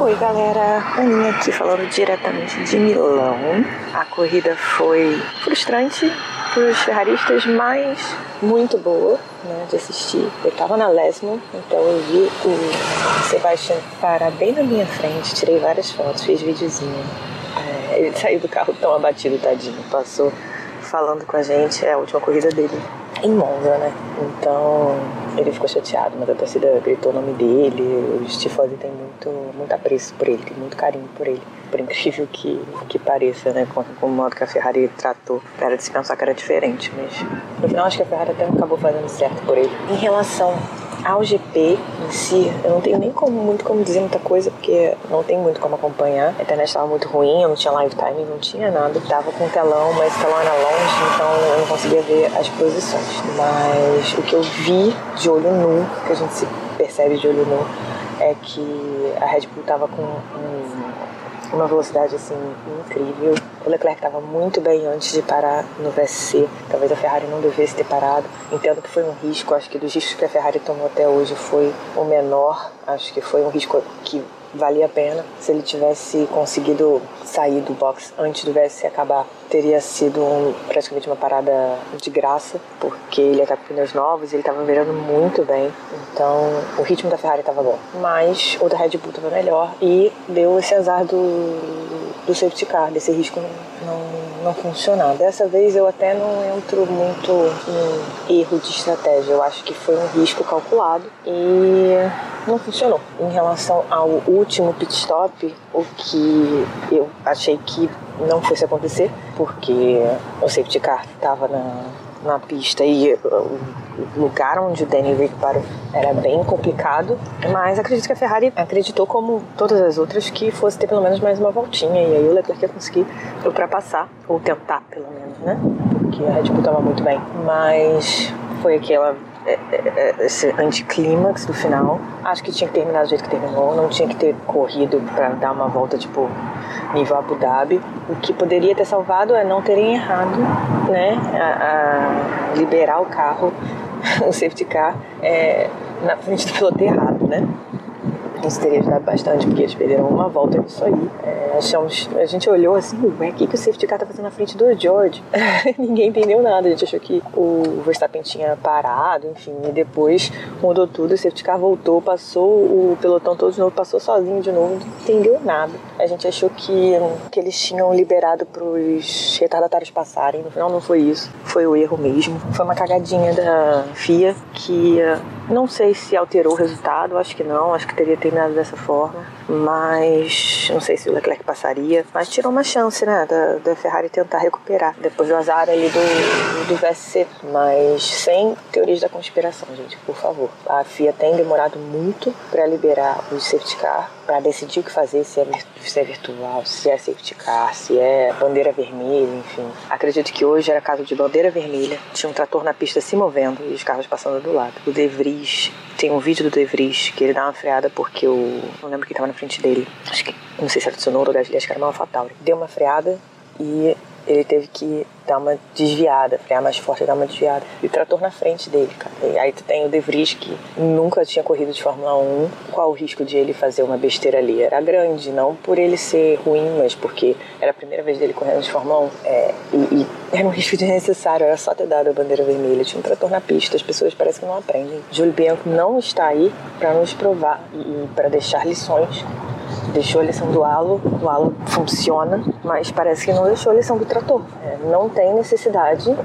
Oi galera, Aninha aqui falando diretamente de Milão. A corrida foi frustrante para os ferraristas, mas muito boa né, de assistir. Eu tava na Lesmo, então eu vi o Sebastian parar bem na minha frente, tirei várias fotos, fiz videozinho. É, ele saiu do carro tão abatido, tadinho, passou falando com a gente, é a última corrida dele em Monza, né? Então ele ficou chateado, mas a torcida gritou o nome dele, os tifosi têm muito, muito apreço por ele, tem muito carinho por ele. Por incrível que, que pareça, né? Com, com o modo que a Ferrari tratou, era de se pensar que era diferente, mas no final acho que a Ferrari até acabou fazendo certo por ele. Em relação ao GP em si, eu não tenho nem como, muito como dizer muita coisa, porque não tem muito como acompanhar. A internet estava muito ruim, eu não tinha live time, não tinha nada. Tava com telão, mas o telão era longe, então eu não conseguia ver as posições. Mas o que eu vi de olho nu, que a gente se percebe de olho nu, é que a Red Bull tava com um uma velocidade assim incrível. O Leclerc estava muito bem antes de parar no VSC. Talvez a Ferrari não devesse ter parado. Entendo que foi um risco. Acho que dos riscos que a Ferrari tomou até hoje foi o menor. Acho que foi um risco que valia a pena. Se ele tivesse conseguido sair do box antes do VSC acabar, teria sido um, praticamente uma parada de graça, porque ele ia estar com pneus novos e ele estava virando muito bem. Então o ritmo da Ferrari estava bom. Mas o da Red Bull estava melhor e deu esse azar do, do safety car, desse risco não, não funcionar. Dessa vez eu até não entro muito em erro de estratégia. Eu acho que foi um risco calculado e não funcionou. Em relação ao último pit stop, o que eu achei que não fosse acontecer, porque o safety car estava na, na pista e o lugar onde o Danny Rick parou era bem complicado, mas acredito que a Ferrari acreditou, como todas as outras, que fosse ter pelo menos mais uma voltinha e aí o Leclerc ia conseguir ultrapassar, ou tentar pelo menos, né? Porque a Red Bull estava muito bem, mas foi aquela esse anticlímax do final. Acho que tinha que terminar do jeito que terminou, não tinha que ter corrido para dar uma volta tipo nível Abu Dhabi. O que poderia ter salvado é não terem errado, né, a, a liberar o carro, <laughs> o safety car, é, na frente do piloto errado, né? Isso teria ajudado bastante, porque eles perderam uma volta nisso aí. É, achamos, a gente olhou assim, ué, o que, que o safety car tá fazendo na frente do George? <laughs> Ninguém entendeu nada, a gente achou que o Verstappen tinha parado, enfim, e depois mudou tudo, o safety car voltou, passou o pelotão todo de novo, passou sozinho de novo, não entendeu nada. A gente achou que, que eles tinham liberado pros retardatários passarem, no final não foi isso, foi o erro mesmo. Foi uma cagadinha da FIA que não sei se alterou o resultado, acho que não, acho que teria terminado dessa forma, mas não sei se o Leclerc passaria, mas tirou uma chance, né, da, da Ferrari tentar recuperar depois do azar ali do, do VSC, mas sem teorias da conspiração, gente, por favor. A FIA tem demorado muito para liberar o safety car, para decidir o que fazer, se é, se é virtual, se é safety car, se é bandeira vermelha, enfim. Acredito que hoje era caso de bandeira vermelha, tinha um trator na pista se movendo e os carros passando do lado. O De Vries, tem um vídeo do De Vries que ele dá uma freada porque o. Não lembro quem estava na frente dele. Acho que. Não sei se era o Tsunoda ou o Gasly, acho que era uma Fatauri. Deu uma freada e ele teve que dar uma desviada, frear mais forte dar uma desviada. E trator na frente dele, cara. E aí tu tem o De Vries que nunca tinha corrido de Fórmula 1. Qual o risco de ele fazer uma besteira ali? Era grande, não por ele ser ruim, mas porque era a primeira vez dele correndo de Fórmula 1. É, e, e era um <laughs> risco desnecessário, era só ter dado a bandeira vermelha. Tinha um trator na pista, as pessoas parecem que não aprendem. Júlio Bianco não está aí para nos provar e para deixar lições deixou a lição do halo, o halo funciona, mas parece que não deixou a lição do trator. É, não tem necessidade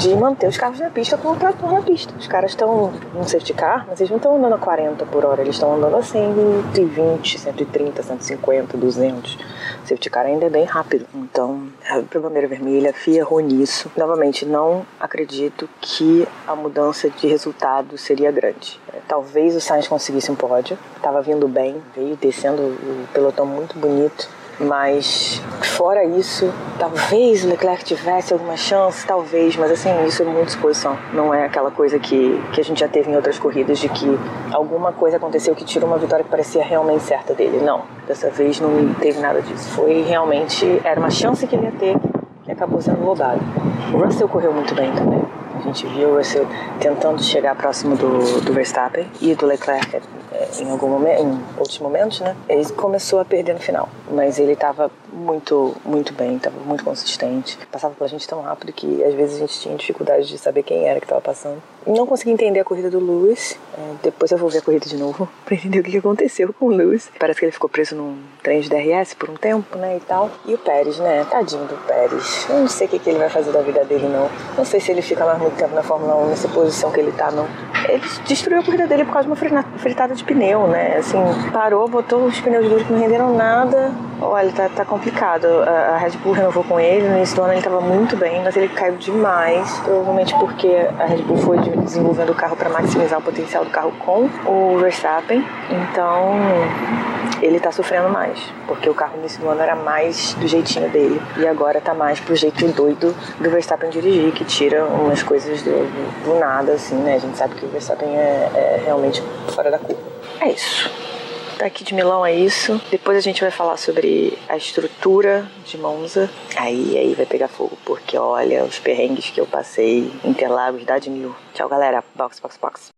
de manter os carros na pista com o trator na pista. Os caras estão no safety car, mas eles não estão andando a 40 por hora, eles estão andando a 120, 130, 150, 200. O safety car ainda é bem rápido. Então, a bandeira vermelha, a FIA errou nisso. Novamente, não acredito que a mudança de resultado seria grande. É, Talvez o Sainz conseguisse um pódio, estava vindo bem, veio descendo o pelotão muito bonito. Mas fora isso, talvez o Leclerc tivesse alguma chance, talvez, mas assim, isso é muita suposição. Não é aquela coisa que, que a gente já teve em outras corridas de que alguma coisa aconteceu que tirou uma vitória que parecia realmente certa dele. Não, dessa vez não teve nada disso. Foi realmente, era uma chance que ele ia ter que acabou sendo roubado. O Russell correu muito bem também. A gente viu o Russell tentando chegar próximo do, do Verstappen e do Leclerc em algum momento, em outros momentos, né? Ele começou a perder no final, mas ele estava muito, muito bem, estava muito consistente. Passava pela gente tão rápido que às vezes a gente tinha dificuldade de saber quem era que estava passando. Não consegui entender a corrida do Lewis. É, depois eu vou ver a corrida de novo <laughs> pra entender o que aconteceu com o Lewis. Parece que ele ficou preso num trem de DRS por um tempo, né, e tal. E o Pérez, né? Tadinho do Pérez. Eu não sei o que, que ele vai fazer da vida dele, não. Não sei se ele fica mais muito tempo na Fórmula 1 nessa posição que ele tá, não. Ele destruiu a corrida dele por causa de uma fritada de pneu, né? Assim, parou, botou os pneus duros que não renderam nada. Olha, tá, tá complicado. A, Red Bull renovou com ele, no início do ano ele tava muito bem, mas ele caiu demais. Provavelmente porque a Red Bull foi de- desenvolvendo o carro para maximizar o potencial do carro com o Verstappen. Então, ele tá sofrendo mais, porque o carro no início do ano era mais do jeitinho dele e agora tá mais pro jeito doido do Verstappen dirigir, que tira umas coisas do- do nada, assim, né? A gente sabe que o Verstappen é, é realmente fora da curva. É isso. Daqui de Milão é isso. Depois a gente vai falar sobre a estrutura de Monza. Aí, aí vai pegar fogo, porque olha os perrengues que eu passei. Interlagos, dá de mil. Tchau, galera. Box, box, box.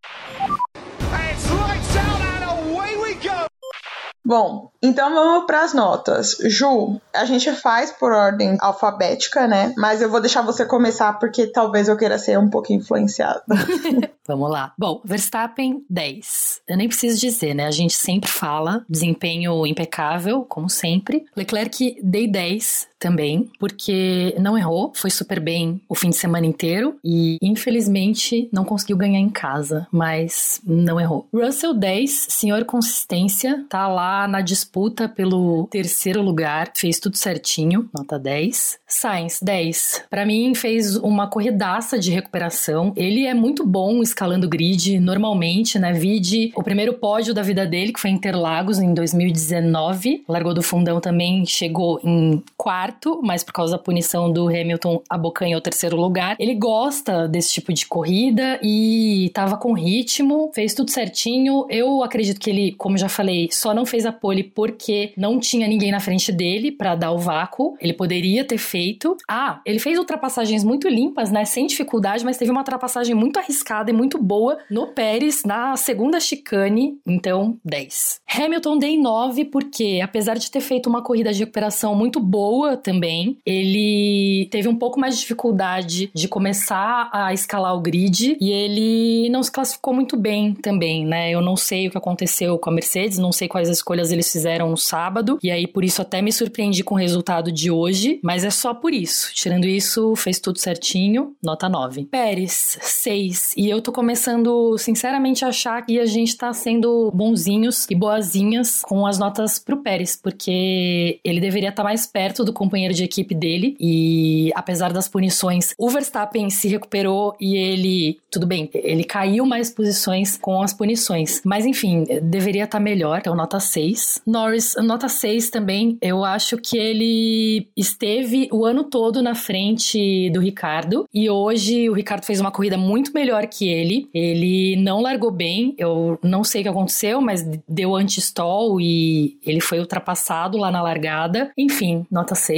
Bom, então vamos para as notas. Ju, a gente faz por ordem alfabética, né? Mas eu vou deixar você começar porque talvez eu queira ser um pouco influenciada. <laughs> <laughs> Vamos lá. Bom, Verstappen, 10. Eu nem preciso dizer, né? A gente sempre fala, desempenho impecável, como sempre. Leclerc, dei 10 também, porque não errou, foi super bem o fim de semana inteiro e, infelizmente, não conseguiu ganhar em casa, mas não errou. Russell, 10, senhor consistência, tá lá na disputa pelo terceiro lugar, fez tudo certinho, nota 10. Sainz, 10. Pra mim, fez uma corridaça de recuperação. Ele é muito bom escalando grid, normalmente, né? Vide o primeiro pódio da vida dele, que foi em Interlagos, em 2019. Largou do fundão também, chegou em quarto, mas por causa da punição do Hamilton, abocanhou o terceiro lugar. Ele gosta desse tipo de corrida e tava com ritmo, fez tudo certinho. Eu acredito que ele, como já falei, só não fez a pole porque não tinha ninguém na frente dele pra dar o vácuo. Ele poderia ter feito. Ah, ele fez ultrapassagens muito limpas, né? Sem dificuldade, mas teve uma ultrapassagem muito arriscada e muito boa no Pérez na segunda chicane. Então, 10. Hamilton dei 9 porque, apesar de ter feito uma corrida de recuperação muito boa também, ele teve um pouco mais de dificuldade de começar a escalar o grid e ele não se classificou muito bem também, né? Eu não sei o que aconteceu com a Mercedes, não sei quais escolhas eles fizeram no sábado, e aí por isso até me surpreendi com o resultado de hoje, mas é só por isso. Tirando isso, fez tudo certinho, nota 9. Pérez, 6. E eu tô começando, sinceramente, a achar que a gente tá sendo bonzinhos e boazinhas com as notas pro Pérez, porque ele deveria estar mais perto do companheiro de equipe dele. E apesar das punições, o Verstappen se recuperou e ele, tudo bem, ele caiu mais posições com as punições. Mas enfim, deveria estar melhor, então nota 6. Norris, nota 6 também. Eu acho que ele esteve o ano todo na frente do Ricardo e hoje o Ricardo fez uma corrida muito melhor que ele. Ele não largou bem, eu não sei o que aconteceu, mas deu anti-stall e ele foi ultrapassado lá na largada. Enfim, nota 6.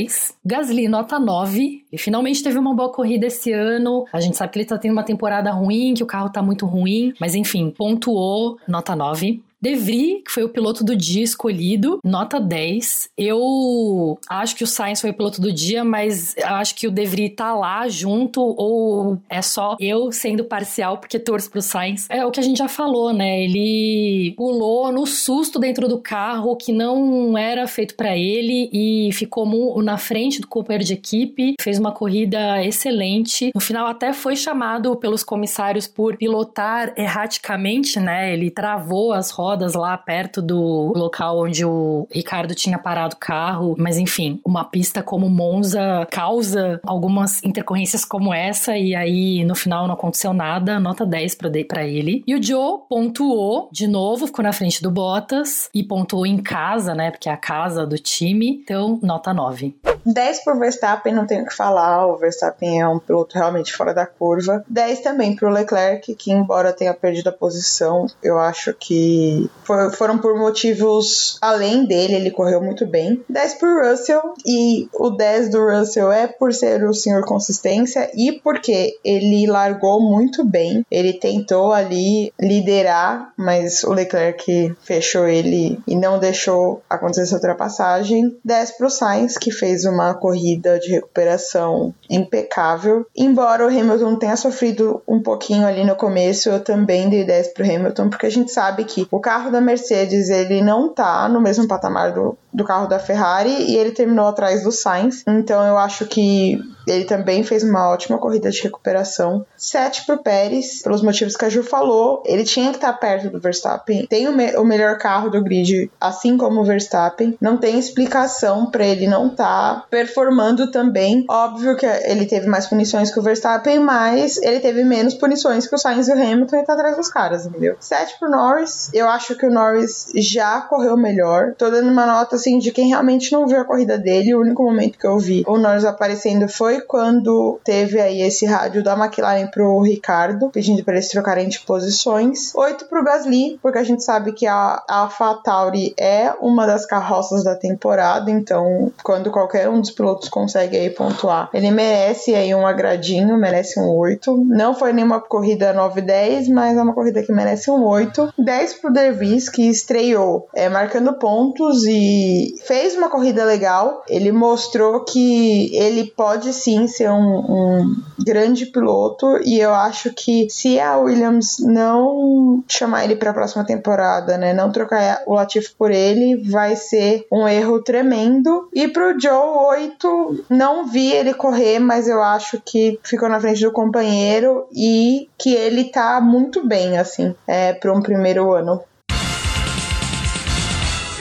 Gasly, nota 9. Ele finalmente teve uma boa corrida esse ano. A gente sabe que ele tá tendo uma temporada ruim, que o carro tá muito ruim, mas enfim, pontuou, nota 9. De Vries, que foi o piloto do dia escolhido, nota 10. Eu acho que o Sainz foi o piloto do dia, mas acho que o De Vries tá lá junto, ou é só eu sendo parcial porque torço pro Sainz. É o que a gente já falou, né? Ele pulou no susto dentro do carro que não era feito para ele e ficou na frente do companheiro de equipe, fez uma corrida excelente. No final até foi chamado pelos comissários por pilotar erraticamente, né? Ele travou as rodas lá perto do local onde o Ricardo tinha parado o carro, mas enfim, uma pista como Monza causa algumas intercorrências como essa e aí no final não aconteceu nada, nota 10 pra, de- pra ele. E o Joe pontuou de novo, ficou na frente do Bottas e pontuou em casa, né? Porque é a casa do time, então nota 9. 10 pro Verstappen, não tenho o que falar. O Verstappen é um piloto realmente fora da curva. 10 também pro Leclerc, que embora tenha perdido a posição, eu acho que for- foram por motivos além dele, ele correu muito bem. 10 pro Russell, e o 10 do Russell é por ser o senhor consistência e porque ele largou muito bem. Ele tentou ali liderar, mas o Leclerc fechou ele e não deixou acontecer essa ultrapassagem. 10 pro Sainz, que fez uma corrida de recuperação impecável. Embora o Hamilton tenha sofrido um pouquinho ali no começo, eu também dei 10 pro Hamilton, porque a gente sabe que o carro da Mercedes ele não tá no mesmo patamar do, do carro da Ferrari e ele terminou atrás do Sainz. Então eu acho que ele também fez uma ótima corrida de recuperação. 7 pro Pérez, pelos motivos que a Ju falou. Ele tinha que estar perto do Verstappen. Tem o, me- o melhor carro do grid, assim como o Verstappen. Não tem explicação para ele não estar performando também. Óbvio que ele teve mais punições que o Verstappen, mas ele teve menos punições que o Sainz e o Hamilton e tá atrás dos caras, entendeu? 7 pro Norris. Eu acho que o Norris já correu melhor. Tô dando uma nota assim de quem realmente não viu a corrida dele. O único momento que eu vi o Norris aparecendo foi quando teve aí esse rádio da McLaren pro Ricardo, pedindo para eles trocarem de posições. 8 pro Gasly, porque a gente sabe que a AlphaTauri é uma das carroças da temporada, então quando qualquer um dos pilotos consegue aí pontuar, ele merece aí um agradinho, merece um 8. Não foi nenhuma corrida 9-10, mas é uma corrida que merece um 8. 10 pro De Vries, que estreou é, marcando pontos e fez uma corrida legal. Ele mostrou que ele pode sim ser um, um grande piloto e eu acho que se a Williams não chamar ele para a próxima temporada, né, não trocar o Latifi por ele, vai ser um erro tremendo. E pro Joe 8, não vi ele correr, mas eu acho que ficou na frente do companheiro e que ele tá muito bem assim, é, para um primeiro ano.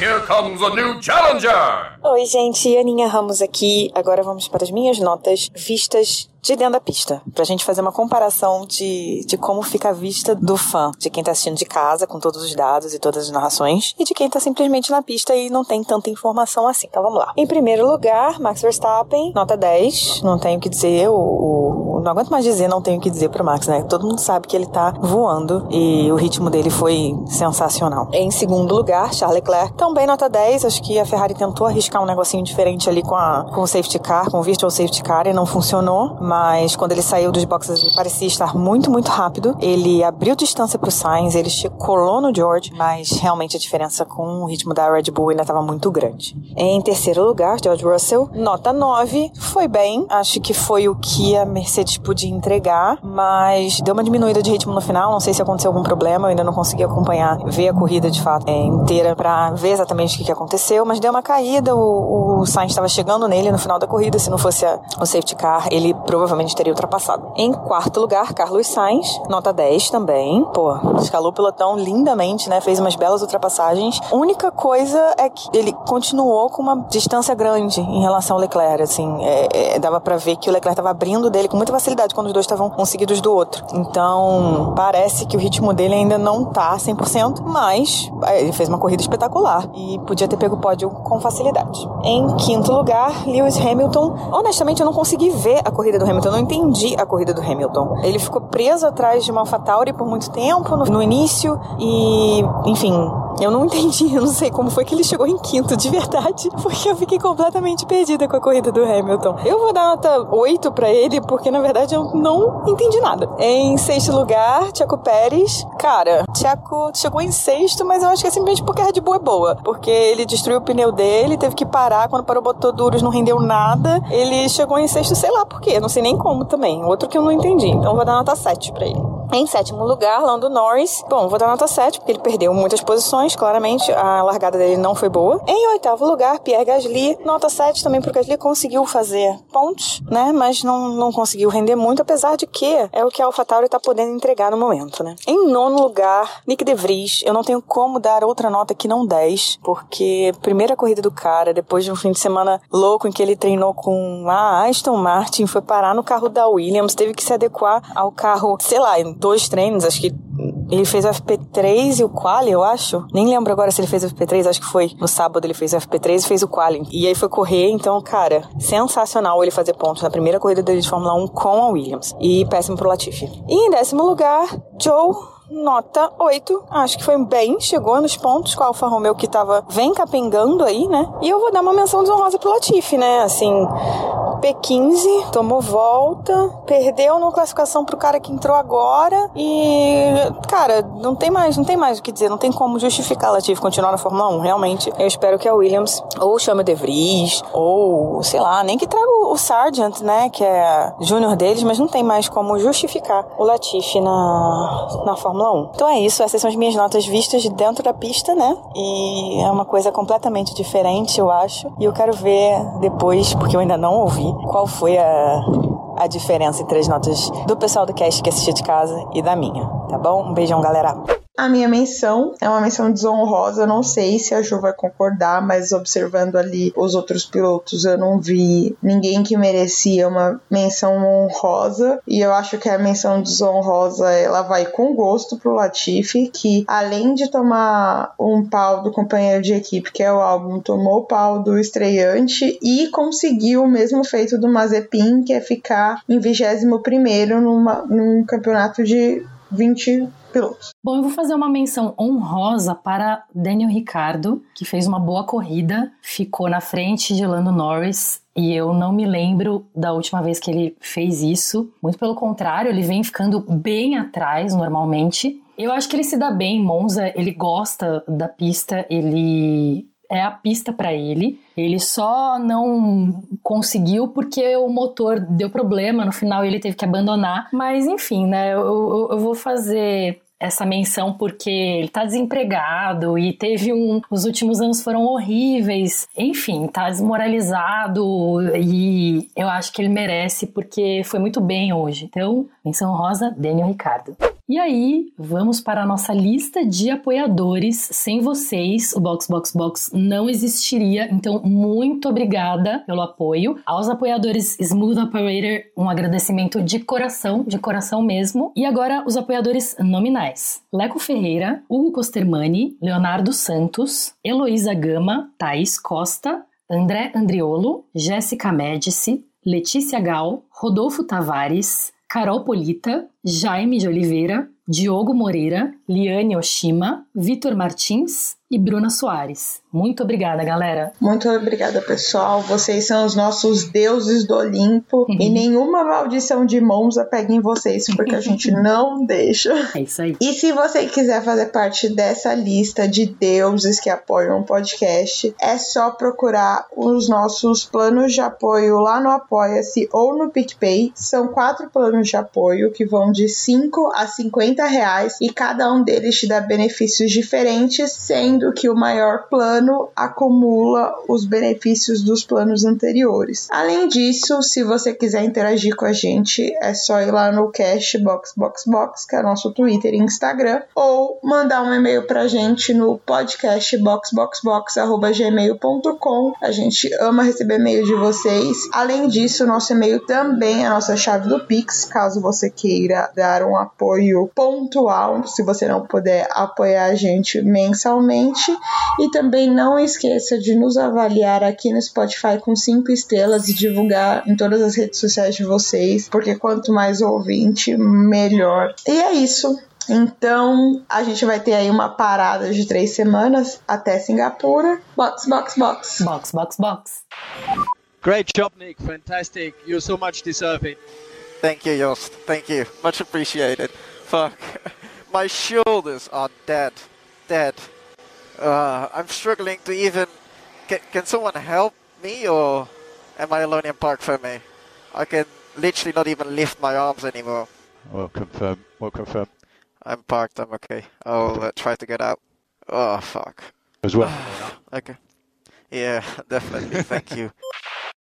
Here comes a new challenger! Oi, gente, Aninha Ramos aqui. Agora vamos para as minhas notas vistas de dentro da pista, pra gente fazer uma comparação de, de como fica a vista do fã, de quem tá assistindo de casa, com todos os dados e todas as narrações, e de quem tá simplesmente na pista e não tem tanta informação assim. Então vamos lá. Em primeiro lugar, Max Verstappen, nota 10, não tenho o que dizer, o, o- não aguento mais dizer, não tenho o que dizer pro Max, né? Todo mundo sabe que ele tá voando e o ritmo dele foi sensacional. Em segundo lugar, Charles Leclerc, também nota 10, acho que a Ferrari tentou arriscar um negocinho diferente ali com, a, com o safety car, com o virtual safety car e não funcionou, mas quando ele saiu dos boxes ele parecia estar muito, muito rápido. Ele abriu distância pro Sainz, ele colou no George, mas realmente a diferença com o ritmo da Red Bull ainda estava muito grande. Em terceiro lugar, George Russell, nota 9, foi bem, acho que foi o que a Mercedes podia entregar, mas deu uma diminuída de ritmo no final, não sei se aconteceu algum problema, eu ainda não consegui acompanhar, ver a corrida de fato é, inteira pra ver exatamente o que, que aconteceu, mas deu uma caída, o, o Sainz estava chegando nele no final da corrida, se não fosse a- o safety car, ele provavelmente teria ultrapassado. Em quarto lugar, Carlos Sainz, nota 10 também, pô, escalou o pelotão lindamente, né, fez umas belas ultrapassagens. Única coisa é que ele continuou com uma distância grande em relação ao Leclerc, assim, é, é, dava pra ver que o Leclerc tava abrindo dele com muita facilidade quando os dois estavam um seguidos do outro. Então, parece que o ritmo dele ainda não tá 100%, mas é, ele fez uma corrida espetacular e podia ter pego o pódio com facilidade. Em quinto lugar, Lewis Hamilton. Honestamente, eu não consegui ver a corrida do Hamilton, eu não entendi a corrida do Hamilton. Ele ficou preso atrás de uma AlphaTauri por muito tempo no, no início e, enfim, eu não <laughs> entendi, eu não sei como foi que ele chegou em quinto de verdade, <laughs> porque eu fiquei completamente perdida com a corrida do Hamilton. Eu vou dar nota 8 pra ele, porque na verdade eu não entendi nada. Em sexto lugar, Tiago Pérez. Cara, Tiago chegou em sexto, mas eu acho que é simplesmente porque a Red Bull é boa. Porque ele destruiu o pneu dele, teve que parar, quando parou botou duros, não rendeu nada. Ele chegou em sexto, sei lá por quê, não sei nem como também. Outro que eu não entendi. Então vou dar nota 7 pra ele. Em sétimo lugar, Lando Norris. Bom, vou dar nota 7, porque ele perdeu muitas posições, claramente. A largada dele não foi boa. Em oitavo lugar, Pierre Gasly. Nota 7 também, porque Gasly conseguiu fazer pontos, né? Mas não, não conseguiu render muito, apesar de que é o que a AlphaTauri tá podendo entregar no momento, né? Em nono lugar, Nick De Vries. Eu não tenho como dar outra nota que não 10, porque primeira corrida do cara, depois de um fim de semana louco em que ele treinou com a Aston Martin, foi parar no carro da Williams, teve que se adequar ao carro, sei lá, em dois treinos, acho que Ele fez o FP3 e o quali, eu acho. Nem lembro agora se ele fez o FP3, acho que foi no sábado ele fez o FP3 e fez o quali. E aí foi correr, então, cara, sensacional ele fazer pontos na primeira corrida dele de Fórmula 1 com a Williams. E péssimo pro Latifi. E em décimo lugar, Joe nota 8. Acho que foi bem, chegou nos pontos com a Alfa Romeo que tava vem capengando aí, né? E eu vou dar uma menção desonrosa pro Latifi, né? Assim, P15, tomou volta, perdeu na classificação pro cara que entrou agora e, cara, não tem mais, não tem mais o que dizer, não tem como justificar Latifi continuar na Fórmula 1, realmente. Eu espero que a Williams ou chame o De Vries, ou, sei lá, nem que traga o Sargent, né, que é júnior deles, mas não tem mais como justificar o Latifi na, na Fórmula 1. Então é isso, essas são as minhas notas vistas de dentro da pista, né, e é uma coisa completamente diferente, eu acho, e eu quero ver depois, porque eu ainda não ouvi, qual foi a, a diferença entre as notas do pessoal do cast que assistiu de casa e da minha, tá bom? Um beijão, galera. A minha menção é uma menção desonrosa, não sei se a Ju vai concordar, mas observando ali os outros pilotos, eu não vi ninguém que merecia uma menção honrosa, e eu acho que a menção desonrosa ela vai com gosto pro Latifi, que além de tomar um pau do companheiro de equipe, que é o álbum, tomou o pau do estreante e conseguiu o mesmo feito do Mazepin, que é ficar em 21 primeiro num campeonato de 20 pilotos. Bom, eu vou fazer uma menção honrosa para Daniel Ricardo, que fez uma boa corrida, ficou na frente de Lando Norris. E eu não me lembro da última vez que ele fez isso. Muito pelo contrário, ele vem ficando bem atrás normalmente. Eu acho que ele se dá bem em Monza, ele gosta da pista, ele é a pista para ele. Ele só não conseguiu porque o motor deu problema, no final ele teve que abandonar. Mas enfim, né? Eu, eu, eu vou fazer essa menção porque ele tá desempregado e teve um. Os últimos anos foram horríveis. Enfim, tá desmoralizado e eu acho que ele merece porque foi muito bem hoje. Então, menção rosa, Daniel Ricardo. E aí, vamos para a nossa lista de apoiadores. Sem vocês, o Box Box Box não existiria. Então, muito obrigada pelo apoio. Aos apoiadores Smooth Operator, um agradecimento de coração, de coração mesmo. E agora, os apoiadores nominais: Leco Ferreira, Hugo Costermani, Leonardo Santos, Heloísa Gama, Thaís Costa, André Andriolo, Jéssica Médici, Letícia Gal, Rodolfo Tavares, Carol Polita, Jaime de Oliveira, Diogo Moreira, Liane Oshima, Vitor Martins e Bruna Soares. Muito obrigada, galera. Muito obrigada, pessoal. Vocês são os nossos deuses do Olimpo e nenhuma maldição de Monza pega em vocês, porque a <laughs> gente não deixa. É isso aí. E se você quiser fazer parte dessa lista de deuses que apoiam o podcast, é só procurar os nossos planos de apoio lá no Apoia-se ou no PicPay. São quatro planos de apoio que vão de 5 a 50 reais e cada um deles te dá benefícios diferentes, sendo que o maior plano acumula os benefícios dos planos anteriores. Além disso, se você quiser interagir com a gente, é só ir lá no Cashboxboxbox, que é nosso Twitter e Instagram, ou mandar um e-mail pra gente no podcastboxboxbox.gmail.com. A gente ama receber e-mail de vocês. Além disso, nosso e-mail também é a nossa chave do Pix, caso você queira dar um apoio pontual, se você não puder apoiar a gente mensalmente. E também não esqueça de nos avaliar aqui no Spotify com cinco estrelas e divulgar em todas as redes sociais de vocês, porque quanto mais ouvinte, melhor. E é isso. Então, a gente vai ter aí uma parada de três semanas até Singapura. Box, box, box. Box, box, box. Great job, Nick. Fantastic. You're so much deserving. Thank you, Jost. Thank you. Much appreciated. Fuck. <laughs> My shoulders are dead. Dead. Uh, I'm struggling to even. Can, can someone help me or am I alone in park for me? I can literally not even lift my arms anymore. Well, confirm. Well, confirm. I'm parked, I'm okay. I'll uh, try to get out. Oh, fuck. As well. <sighs> Okay. Yeah, <laughs> definitely. Thank you. <laughs>